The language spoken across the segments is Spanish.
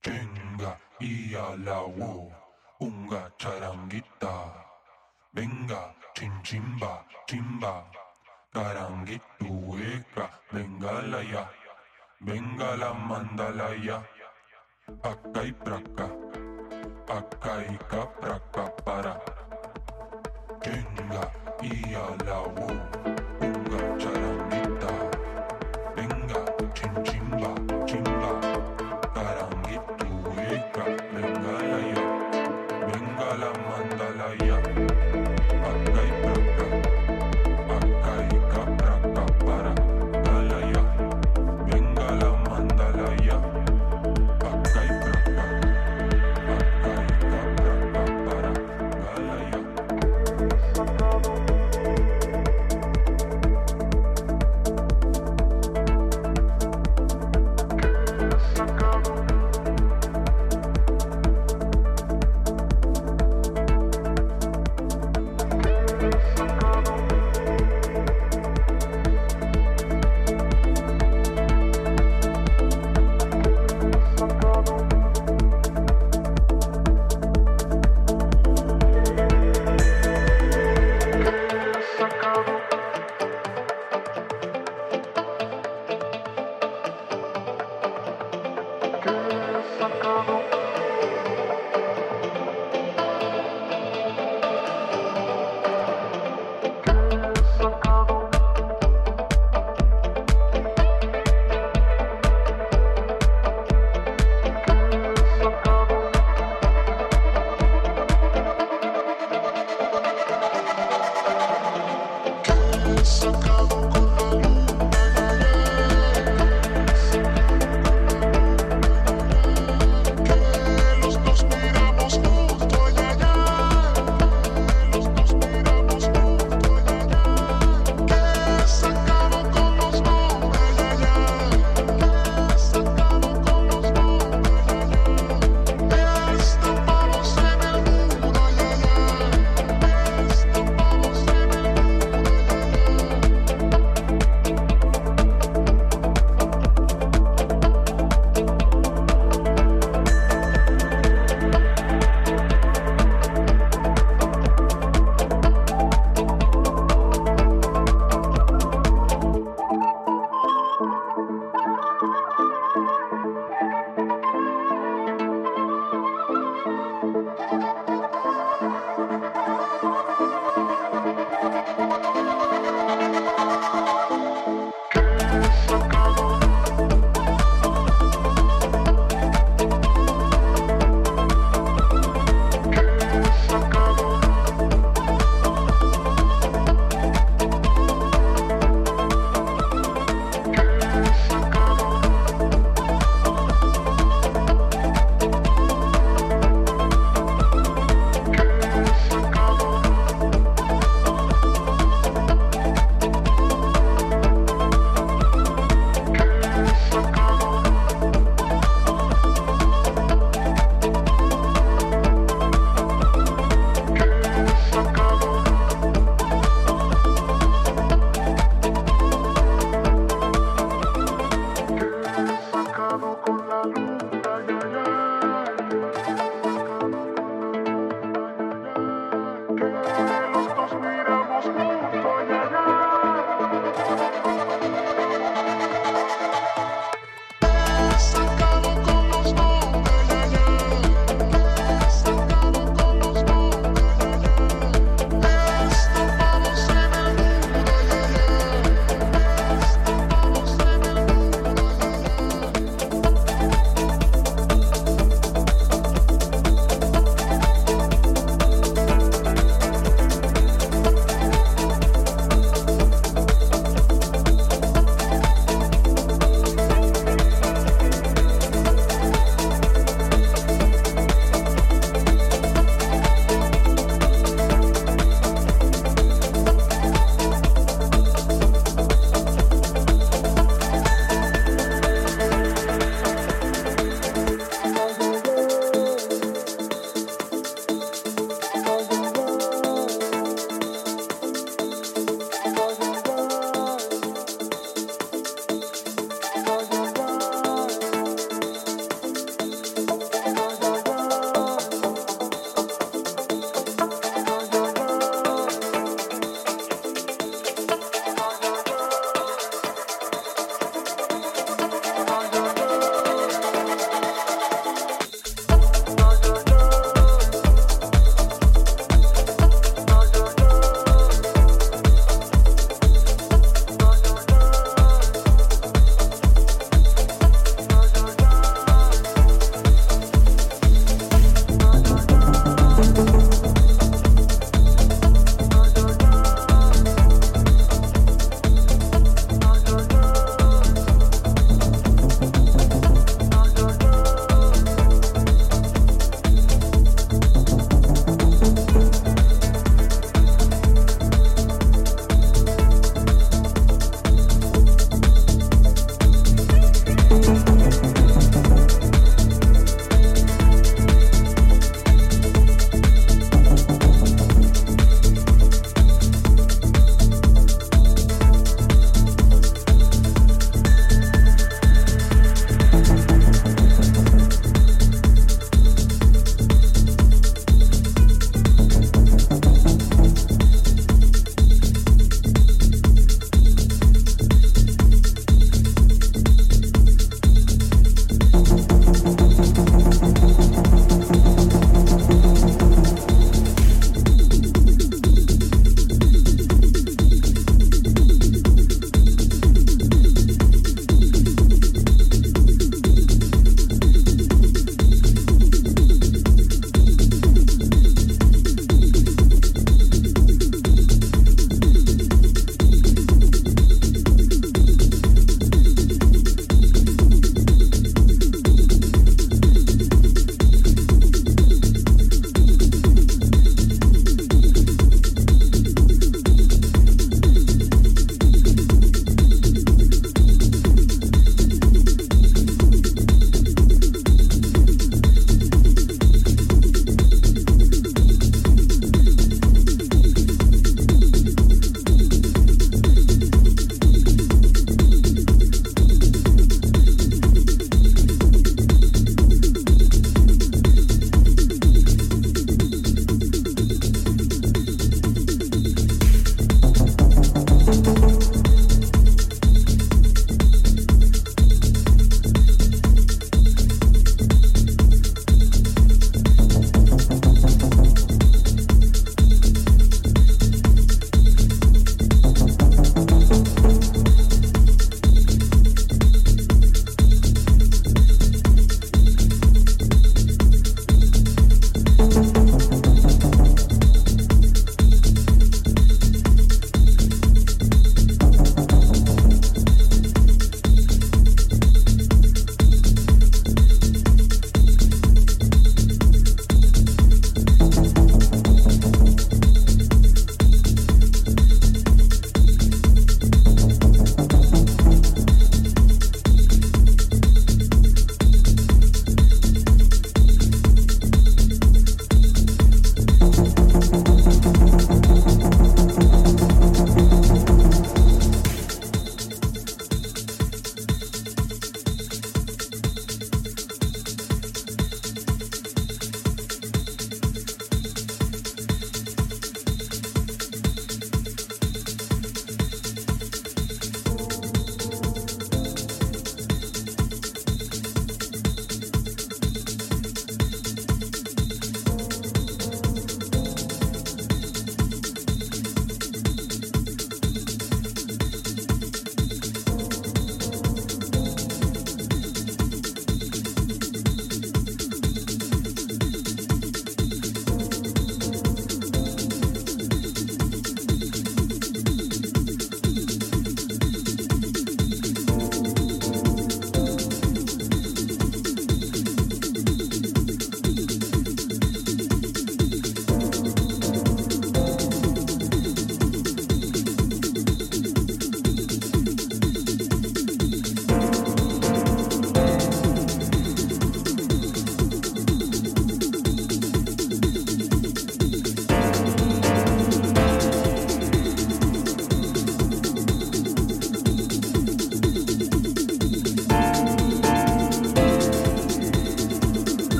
Chenga y a la wo, unga charanguita. Venga, chinchimba, chimba, caranguito, eka, venga la ya, venga la mandala ya. Acá y praca, acá y capraca para. Chenga y a la wo, unga charanguita.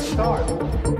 start.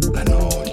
La noche